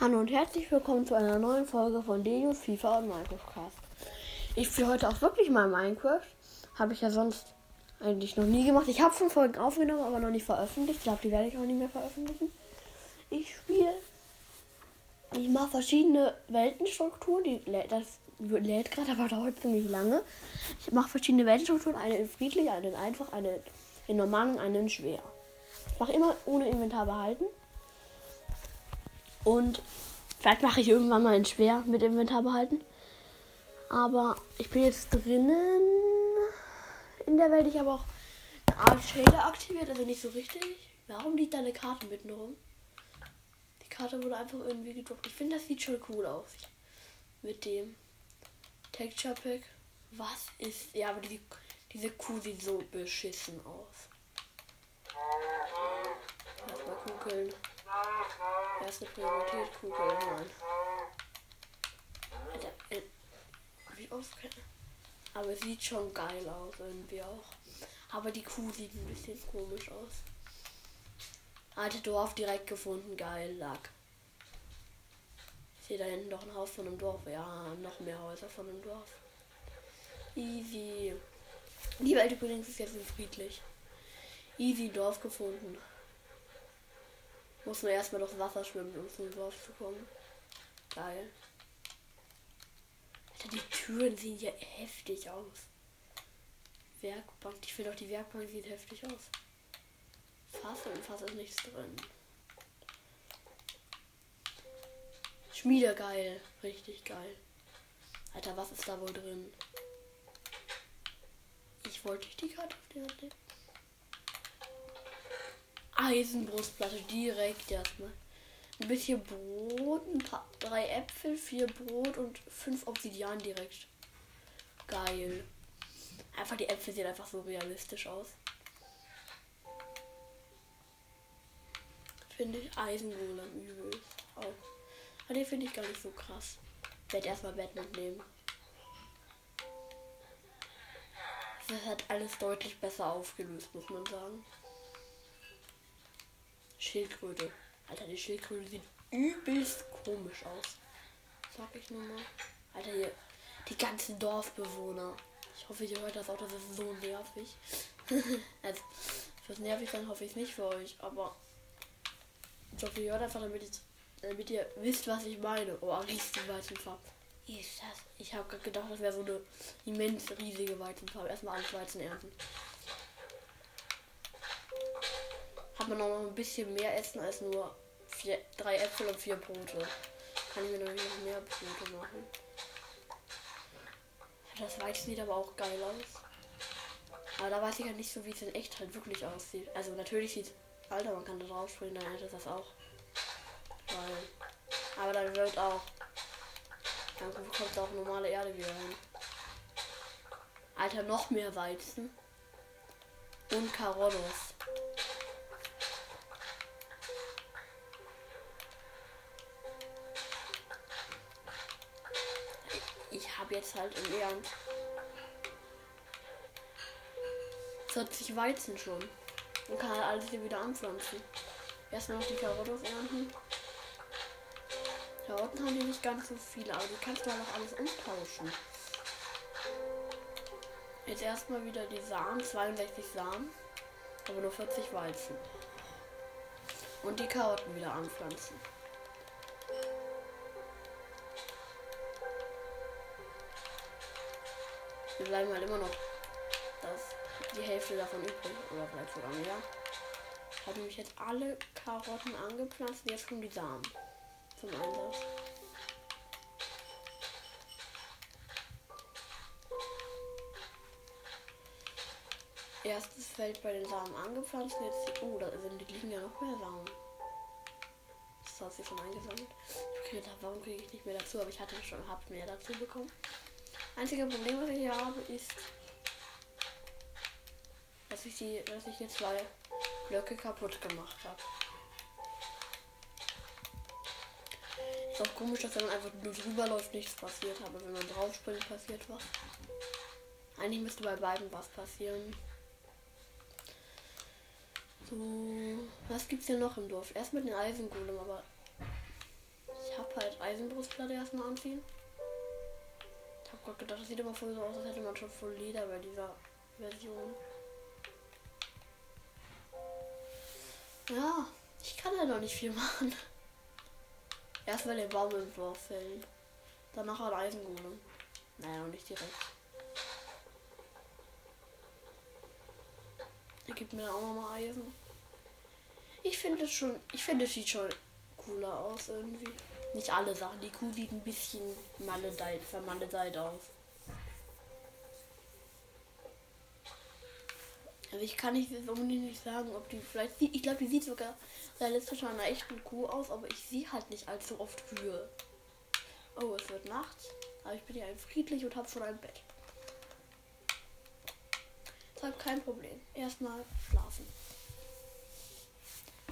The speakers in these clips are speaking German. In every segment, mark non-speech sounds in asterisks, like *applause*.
Hallo und herzlich willkommen zu einer neuen Folge von Denius FIFA und Minecraft. Ich spiele heute auch wirklich mal Minecraft. Habe ich ja sonst eigentlich noch nie gemacht. Ich habe schon Folgen aufgenommen, aber noch nicht veröffentlicht. Ich glaube, die werde ich auch nicht mehr veröffentlichen. Ich spiele. Ich mache verschiedene Weltenstrukturen. Die, das lädt gerade, aber dauert ziemlich lange. Ich mache verschiedene Weltenstrukturen. Eine in friedlich, eine in einfach, eine in normal und eine in schwer. Ich mache immer ohne Inventar behalten. Und vielleicht mache ich irgendwann mal ein Schwer mit Inventar behalten. Aber ich bin jetzt drinnen in der Welt. Ich habe auch eine Art Shader aktiviert, also nicht so richtig. Warum liegt da eine Karte mitten rum? Die Karte wurde einfach irgendwie gedruckt. Ich finde, das sieht schon cool aus. Mit dem Texture Pack. Was ist. Ja, aber die, diese Kuh sieht so beschissen aus. Lass mal gucken. Erste Priorität Kugel, nein. Alter, äh, wie oft Aber es sieht schon geil aus irgendwie auch. Aber die Kuh sieht ein bisschen komisch aus. Alte Dorf direkt gefunden, geil, Lack. Ich sehe da hinten doch ein Haus von einem Dorf. Ja, noch mehr Häuser von einem Dorf. Easy. Die Welt übrigens ist jetzt friedlich. Easy Dorf gefunden. Muss nur erstmal durchs Wasser schwimmen, um zum Dorf zu kommen. Geil. Alter, die Türen sehen ja heftig aus. Werkbank, ich finde auch die Werkbank sieht heftig aus. Fass und Fass ist nichts drin. Schmiede geil, richtig geil. Alter, was ist da wohl drin? Ich wollte die Karte auf Hand nehmen. Eisenbrustplatte direkt erstmal. Ein bisschen Brot, ein paar, drei Äpfel, vier Brot und fünf Obsidian direkt. Geil. Einfach die Äpfel sehen einfach so realistisch aus. Finde ich Eisengolem übel. Auch. Aber den finde ich gar nicht so krass. Ich werde erstmal Bett mitnehmen. Das hat alles deutlich besser aufgelöst, muss man sagen. Schildkröte. Alter, die Schildkröte sieht übelst komisch aus. Sag ich nur mal. Alter, hier. Die ganzen Dorfbewohner. Ich hoffe, ihr hört das auch, das ist so nervig. *laughs* also, fürs nervig sein hoffe ich nicht für euch, aber ich hoffe, ihr hört einfach, damit, damit ihr wisst, was ich meine. Oh, riesige Weizenfarbe. Ist das? Ich habe gedacht, das wäre so eine immens riesige Weizenfarbe. Erstmal alles Weizen ernten. Man noch ein bisschen mehr essen als nur vier, drei Äpfel und vier Brote. Kann ich mir noch mehr Brote machen. Das Weizen sieht aber auch geil aus. Aber da weiß ich halt nicht so, wie es in echt halt wirklich aussieht. Also natürlich sieht Alter, man kann da drauf springen, dann hätte das auch. Weil, aber dann wird auch. Dann kommt auch normale Erde wieder hin. Alter, noch mehr Weizen. Und Karolos. Habe jetzt halt im Ernst 40 Weizen schon. Und kann halt alles hier wieder anpflanzen. Erstmal noch die Karotten ernten. Karotten haben die nicht ganz so viele, aber die kannst du halt auch alles umtauschen. Jetzt erstmal wieder die Samen, 62 Samen, aber nur 40 Weizen. Und die Karotten wieder anpflanzen. Wir bleiben halt immer noch das, die Hälfte davon übrig. Oder vielleicht sogar mehr. Ich habe nämlich jetzt alle Karotten angepflanzt. Jetzt kommen die Samen zum Einsatz. Erstes Feld bei den Samen angepflanzt. Jetzt, oh, da sind, die liegen ja noch mehr Samen. Das hat sich schon eingesammelt. Ich gedacht, warum kriege ich nicht mehr dazu? Aber ich hatte schon, hab mehr dazu bekommen. Einzige Problem, was ich hier habe, ist, dass ich die, dass ich hier zwei Blöcke kaputt gemacht habe. Ist auch komisch, dass wenn man einfach nur drüber läuft, nichts passiert, aber wenn man drauf springt, passiert was. Eigentlich müsste bei beiden was passieren. So, was gibt's hier noch im Dorf? Erst mit den Eisengolem, aber ich halt Eisenbrustplatte erstmal anziehen. Gerade gedacht, das sieht immer voll so aus, als hätte man schon voll Leder bei dieser Version. Ja, ich kann ja noch nicht viel machen. Erstmal den Baum im Dorf fällen. Danach ein Eisengolem. Naja, noch nicht direkt. Er gibt mir auch nochmal Eisen. Ich finde es schon, ich finde es sieht schon cooler aus irgendwie. Nicht alle Sachen. Die Kuh sieht ein bisschen maledeit, vermaledeit aus. Also ich kann nicht unbedingt nicht sagen, ob die vielleicht ich glaube, die sieht sogar realistisch an einer echten Kuh aus, aber ich sehe halt nicht allzu oft Kühe. Oh, es wird nachts. Aber ich bin ja friedlich und habe schon ein Bett. Deshalb kein Problem. Erstmal schlafen.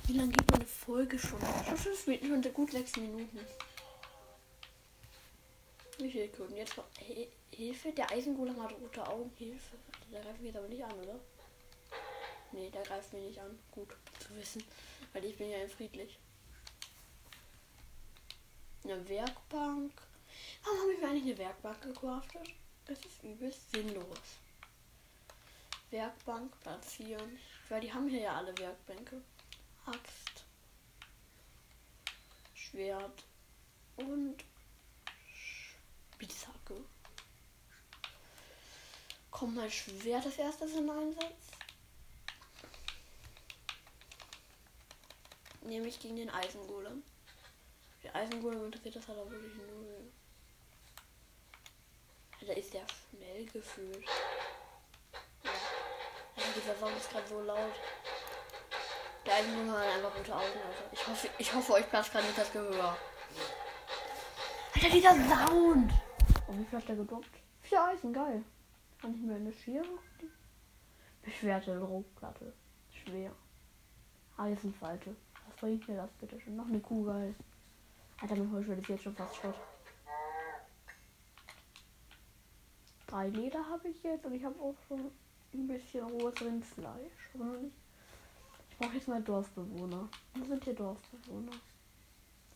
Wie lange geht meine Folge schon? Schon fünf Minuten, schon gut sechs Minuten. Wie viel Kunden? Jetzt Hilfe, der Eisengolem hat rote Augen. Hilfe. Der greift mich jetzt aber nicht an, oder? Nee, der greift mich nicht an. Gut zu wissen. Weil ich bin ja friedlich. Eine Werkbank. Warum habe ich mir eigentlich eine Werkbank gecraftet? Das ist übelst sinnlos. Werkbank platzieren. Weil die haben hier ja alle Werkbänke. Axt. Schwert. Und Spitzhacke. Kommt mein Schwert als erstes in Einsatz? Nämlich gegen den Eisengolem. Der Eisengolem interessiert das halt auch wirklich null. Da ist der schnell gefühlt. Ja. Also dieser Song ist gerade so laut. Der Eisengolem hat einfach gute Augen. Also ich hoffe, ich hoffe euch passt gerade nicht das Gehör. Alter, dieser Sound! Oh, wie viel hat der gedroppt? Vier Eisen, geil. Kann ich mir eine Schere? Beschwerte Druckplatte. Schwer. Eisenfalte bringt mir das bitte schon? Noch eine Kuh, geil. Alter, mein Holzschwert ist jetzt schon fast Schrott. Drei Leder habe ich jetzt und ich habe auch schon ein bisschen rohes Rindfleisch. Aber noch nicht. Ich brauche jetzt mal Dorfbewohner. Wo sind hier Dorfbewohner?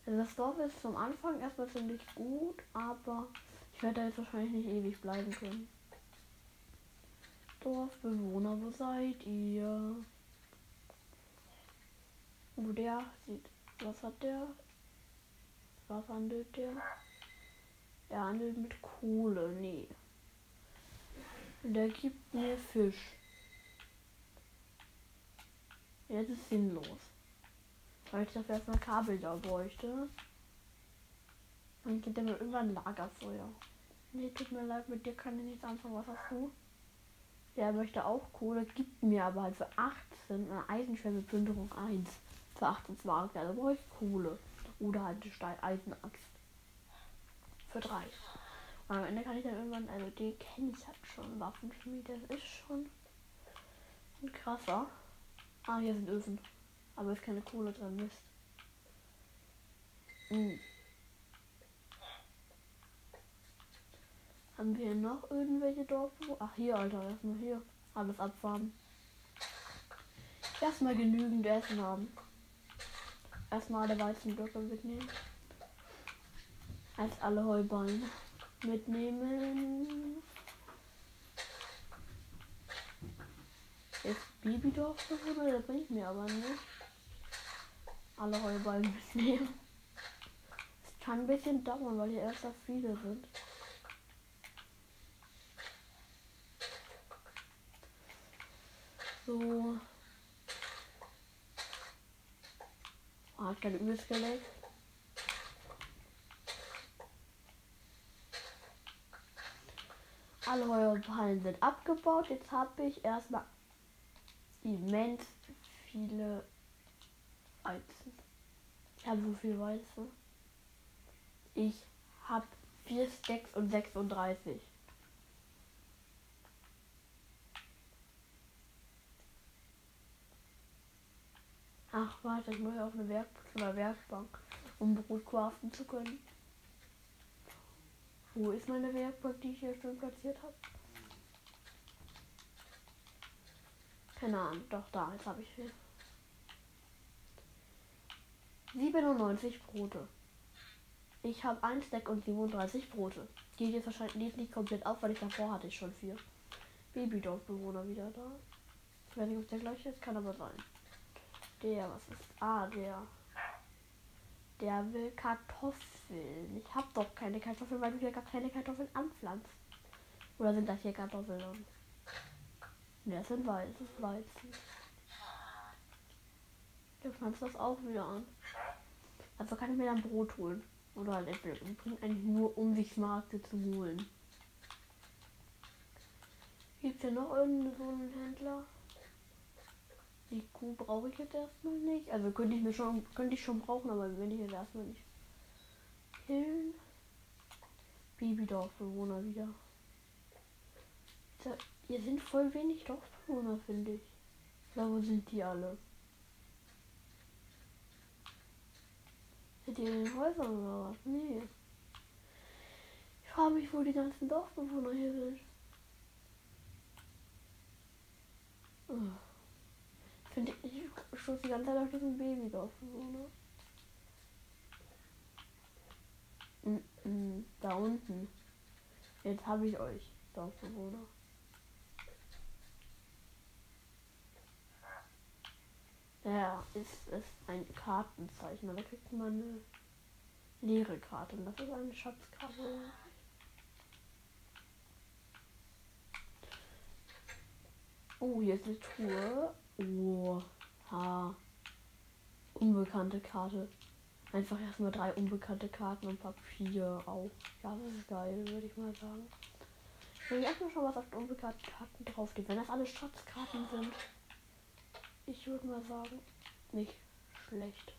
Also das Dorf ist zum Anfang erstmal ziemlich gut, aber ich werde da jetzt wahrscheinlich nicht ewig bleiben können. Dorfbewohner, wo seid ihr? Wo der sieht. Was hat der? Was handelt der? Er handelt mit Kohle. Nee. Der gibt mir Fisch. Jetzt ist sinnlos. Weil ich dafür erstmal Kabel da bräuchte. Dann gibt er mir irgendwann Lagerfeuer. Nee, tut mir leid, mit dir kann ich nichts anfangen. Was hast du? Der möchte auch Kohle, gibt mir aber halt für 18 eine Eisenschwemmeplünderung 1 für 18 Mark. Da brauche ich Kohle. Oder halt eine Stein Eisenaxt. Für 3. Und am Ende kann ich dann irgendwann, also den kenne ich halt schon. Waffenschmied, das ist schon ein krasser. Ah, hier sind Öfen. Aber ist keine Kohle drin, Mist. Hm. Haben wir noch irgendwelche Dorfbewohner? Ach, hier, Alter, erstmal hier. Alles abfahren. Erstmal genügend Essen haben erstmal alle Weizenblöcke mitnehmen. Als alle Heuballen mitnehmen. Jetzt Babydorf bewohner, das bringt mir aber nicht. Alle Heuballen mitnehmen. Es kann ein bisschen dauern, weil hier erst so viele sind. So. Oh, hat gerade übelst geleckt. Alle Heuballen sind abgebaut. Jetzt habe ich erstmal immens viele Weizen. Ich habe so viel Weizen. Ich habe 4 Stacks und 36. Ach, warte, ich muss auf eine Werk oder Werkbank, um Brot craften zu können. Wo ist meine Werkbank, die ich hier schon platziert habe? Keine Ahnung, doch da, jetzt habe ich viel. 97 Brote. Ich habe ein Stack und 37 Brote. Geht jetzt wahrscheinlich nicht komplett auf, weil ich davor hatte ich schon vier. Babydorfbewohner wieder da. Ich weiß nicht, ob der gleiche ist, kann aber sein. Der, was ist? Ah, der. Der will Kartoffeln. Ich habe doch keine Kartoffeln, weil du hier gar keine Kartoffeln anpflanzt. Oder sind das hier Kartoffeln? Ne, das sind Weizen. Das ist Weizen. Du pflanzt das auch wieder an. Also kann ich mir dann Brot holen. Oder halt Äpfel. Und bringt eigentlich nur, um sich Markte zu holen. Gibt es ja noch irgendeinen so einen Händler? Die Kuh brauche ich jetzt erstmal nicht. Also könnte ich mir schon, könnte ich schon brauchen, aber wenn ich jetzt erstmal nicht. Hillen. Babydorfbewohner wieder. Hier sind voll wenig Dorfbewohner, finde ich. Da wo sind die alle? Sind die in den Häusern oder was? Nee. Ich frage mich, wo die ganzen Dorfbewohner hier sind. Oh. Finde ich, ich stoße die ganze Zeit auf diesen Babydorfbewohner. -mm, da unten. Jetzt habe ich euch, Dorfbewohner. Ja, ist es ein Kartenzeichen. Da kriegt man eine leere Karte. Und das ist eine Schatzkarte. Oh, hier ist eine Tour. Oh, ha. Unbekannte Karte. Einfach erstmal drei unbekannte Karten und Papier auch. Ja, das ist geil, würde ich mal sagen. Ich will erstmal schon was auf unbekannten Karten draufsteht. Wenn das alle Schatzkarten sind. Ich würde mal sagen, nicht schlecht.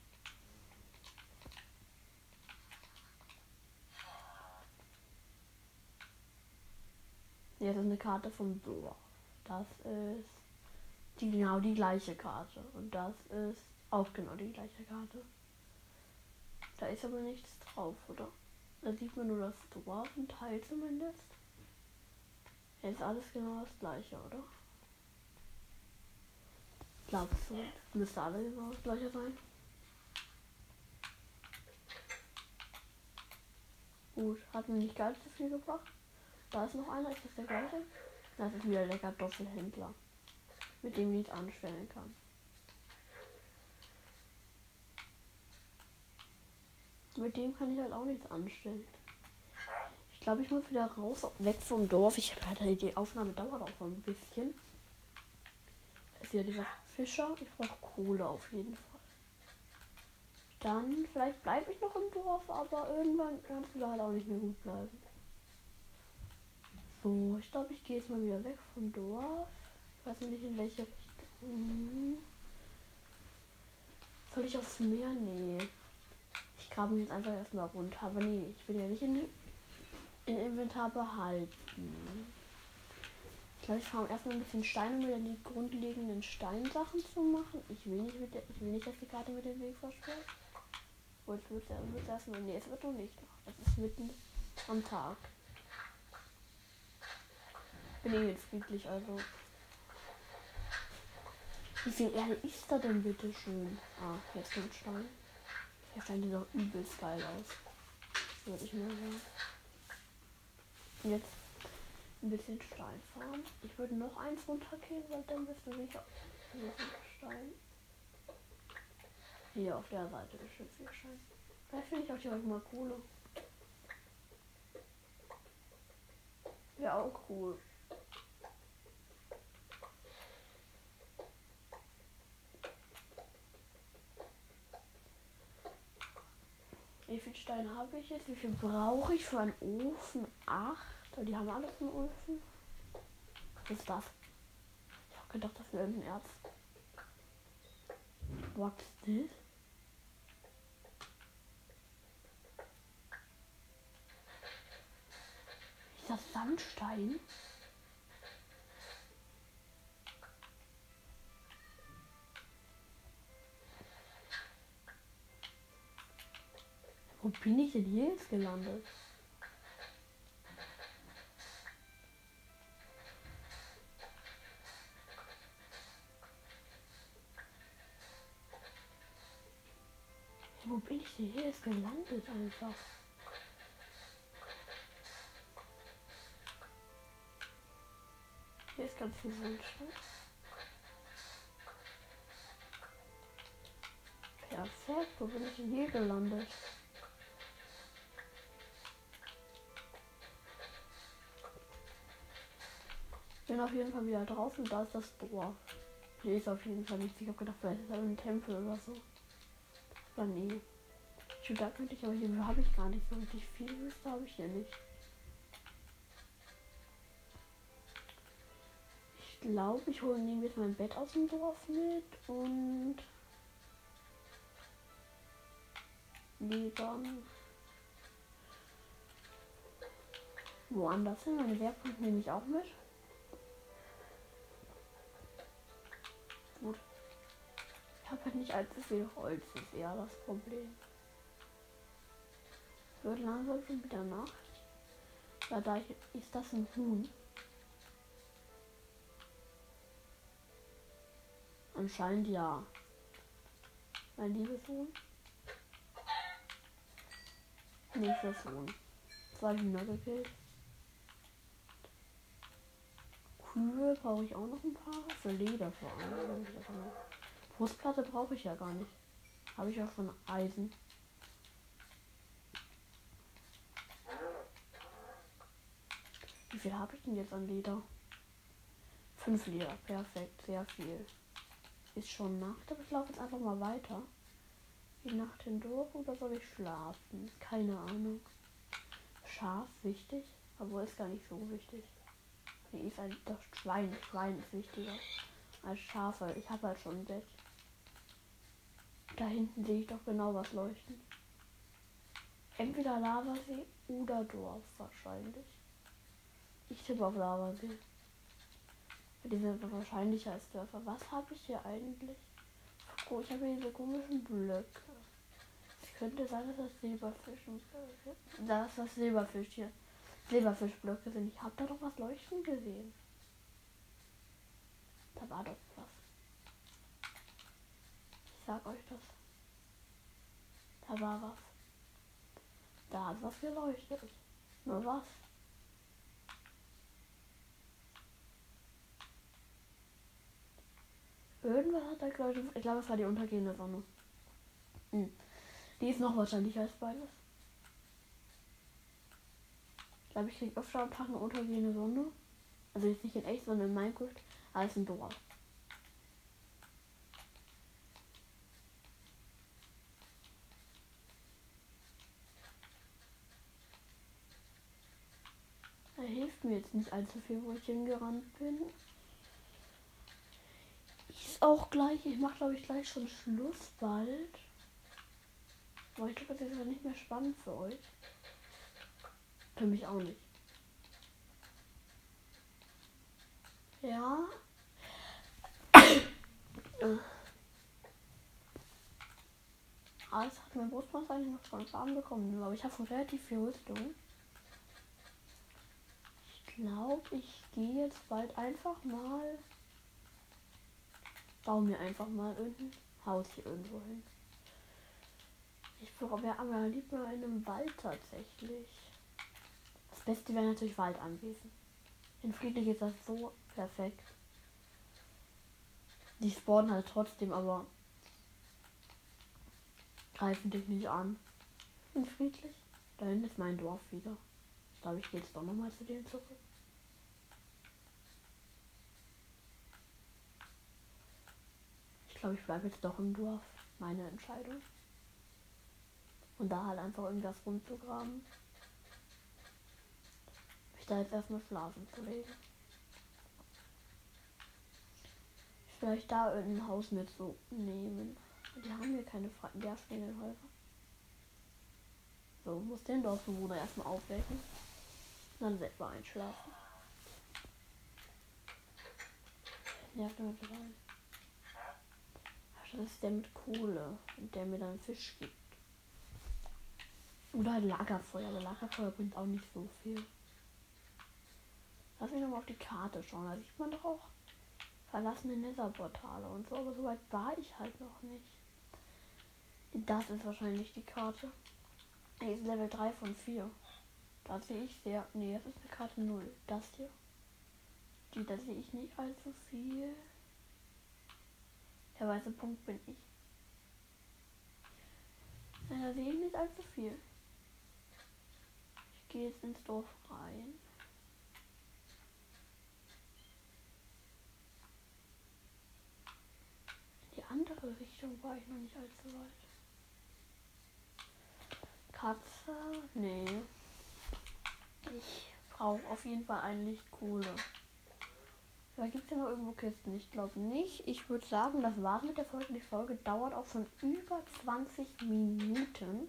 Jetzt ist eine Karte vom Dorf. Das ist die, genau die gleiche Karte. Und das ist auch genau die gleiche Karte. Da ist aber nichts drauf, oder? Da sieht man nur das Dorf, ein Teil zumindest. Jetzt ist alles genau das gleiche, oder? Glaubst du? Müsste alle genau das gleiche sein. Gut, hat mir nicht ganz so viel gebracht. Da ist noch einer, ist das der gleiche? Das ist wieder der Kartoffelhändler, mit dem ich nichts anstellen kann. Mit dem kann ich halt auch nichts anstellen. Ich glaube, ich muss wieder raus, weg vom Dorf. Ich habe halt die Aufnahme dauert auch ein bisschen. Ja dieser Fischer. Ich brauche Kohle auf jeden Fall. Dann, vielleicht bleibe ich noch im Dorf, aber irgendwann du da halt auch nicht mehr gut bleiben. So, ich glaube, ich gehe jetzt mal wieder weg vom Dorf. Ich weiß nicht in welche Richtung. Soll ich aufs Meer? Nee. Ich grabe mich jetzt einfach erstmal runter. Aber nee, ich will ja nicht in, in Inventar behalten. Ich glaube, ich fahre erstmal ein bisschen Steine, um dann die grundlegenden Steinsachen zu machen. Ich will nicht, mit der, ich will nicht dass die Karte mit dem Weg versperrt. Und es wird, wird erstmal. Nee, es wird noch nicht. Es ist mitten am Tag. Bin eh jetzt friedlich, also. Wie viel Erde ist da denn bitte schön? Ah, jetzt kommt Stein. Der Stein sieht doch übelst geil aus. Würde ich mal sagen. Jetzt ein bisschen Stein fahren. Ich würde noch eins runtergehen, weil dann bist du sicher. Stein. Hier auf der Seite ist schon viel Stein. Vielleicht finde ich auch hier mal Kohle. Wäre auch cool. Wie viel Stein habe ich jetzt? Wie viel brauche ich für einen Ofen? Acht. Die haben alles im Ofen. Was ist das? Ich habe gedacht, das wäre ein Erz. What's this? Ist das Sandstein? Wo bin ich denn hier jetzt gelandet? Wo bin ich denn hier Ist gelandet einfach? Hier ist ganz viel Wunschung. Ne? Perfekt, wo bin ich denn hier gelandet? Ich bin auf jeden Fall wieder draußen. Da ist das Dorf. Hier ist auf jeden Fall nichts. Ich habe gedacht, vielleicht ist da ein Tempel oder so. Aber nee. Schon da könnte ich, aber hier habe ich gar nicht so richtig viel. Das habe ich hier nicht. Ich glaube, ich hole nehme jetzt mein Bett aus dem Dorf mit und dann woanders hin. Meine Werkbank nehme ich auch mit. Habe halt nicht allzu viel Holz, ist eher das Problem. Wird langsam schon wieder Nacht. Ja, da ist das ein Huhn. Anscheinend ja. Mein liebes Huhn. Nächstes Huhn. Zwei Hühner gekillt. Kühe brauche ich auch noch ein paar. Für Leder vor allem. Brustplatte brauche ich ja gar nicht. Habe ich auch von Eisen. Wie viel habe ich denn jetzt an Leder? Fünf Leder. Perfekt. Sehr viel. Ist schon Nacht, aber ich laufe jetzt einfach mal weiter die Nacht hindurch oder soll ich schlafen? Keine Ahnung. Schaf wichtig, aber ist gar nicht so wichtig. Nee, ist ein das Schwein. Schwein ist wichtiger als Schafe. Ich habe halt schon ein Bett. Da hinten sehe ich doch genau was leuchten. Entweder Lavasee oder Dorf wahrscheinlich. Ich tippe auf Lavasee. Die sind wahrscheinlicher als Dörfer. Was habe ich hier eigentlich? Oh, ich habe hier diese komischen Blöcke. Es könnte sein, dass das Silberfischen. Dass das Silberfisch hier. Silberfischblöcke sind. Ich habe da doch was leuchten gesehen. Da war doch was. Ich sag euch das. Da war was. Da hat was geleuchtet. Nur was. Irgendwas hat er geleuchtet. Ich glaube, es war die untergehende Sonne. Hm. Die ist noch wahrscheinlicher als beides. Ich glaube, ich kriege öfter am Tag eine untergehende Sonne. Also jetzt nicht in echt, sondern in Minecraft. Als in Dora. Er hilft mir jetzt nicht allzu viel, wo ich hingerannt bin auch gleich. Ich mache, glaube ich, gleich schon Schluss bald. Aber ich glaube, das ist ja nicht mehr spannend für euch. Für mich auch nicht. Ja. Alles hat mein Brustmaß eigentlich noch schon Farben bekommen, aber ich habe schon relativ viel Rüstung. Ich glaube, ich gehe jetzt bald einfach mal baue mir einfach mal irgendein Haus hier irgendwo hin. Ich wäre aber lieber in einem Wald tatsächlich. Das Beste wäre natürlich Waldanwesen. In Friedlich ist das so perfekt. Die spawnen halt trotzdem, aber greifen dich nicht an. In Friedlich. Da hinten ist mein Dorf wieder. Ich glaube, ich gehe jetzt doch nochmal zu denen zurück. Glaube, ich bleibe jetzt doch im Dorf. Meine Entscheidung. Und da halt einfach irgendwas rumzugraben. Ich da jetzt erstmal schlafen zu legen. Vielleicht da irgendein Haus mitzunehmen. Die haben hier keine freien Häuser. So, muss den Dorfbewohner erstmal aufwecken. Dann selber einschlafen. Nervt damit rein. Das ist der mit Kohle und der mir dann Fisch gibt. Oder Lagerfeuer, aber Lagerfeuer bringt auch nicht so viel. Lass mich nochmal auf die Karte schauen. Da sieht man doch auch verlassene Netherportale und so, aber soweit war ich halt noch nicht. Das ist wahrscheinlich die Karte. Die ist Level 3 von 4. Da sehe ich sehr. Nee, das ist eine Karte 0. Das hier. Die, da sehe ich nicht allzu viel. Der weiße Punkt bin ich. Sehe ich nicht allzu viel. Ich gehe jetzt ins Dorf rein. In die andere Richtung war ich noch nicht allzu weit. Katze? Nee. Ich brauche auf jeden Fall ein Lichtkohle. Da gibt es ja noch irgendwo Kisten. Ich glaube nicht. Ich würde sagen, das war's mit der Folge. Die Folge dauert auch schon über 20 Minuten.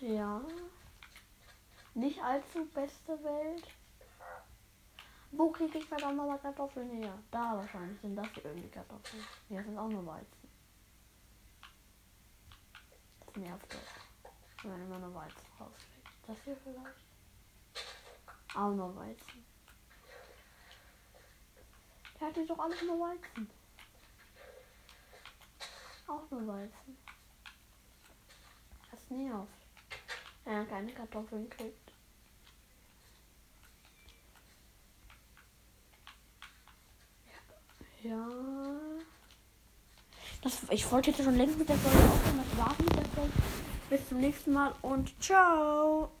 Ja. Nicht allzu beste Welt. Wo kriege ich verdammt nochmal Kartoffeln her? Da wahrscheinlich sind das hier irgendwie Kartoffeln. Hier sind auch nur Weizen. Das nervt doch. Wenn man immer nur Weizen rauskriegt. Das hier vielleicht? Auch nur Weizen. Der hat hier doch alles nur Weizen. Auch nur Weizen. Das nervt. Wenn er keine Kartoffeln kriegt. Ja. Das, ich wollte jetzt schon längst mit der Folge aufhören. Das war's mit der Folge. Bis zum nächsten Mal und ciao.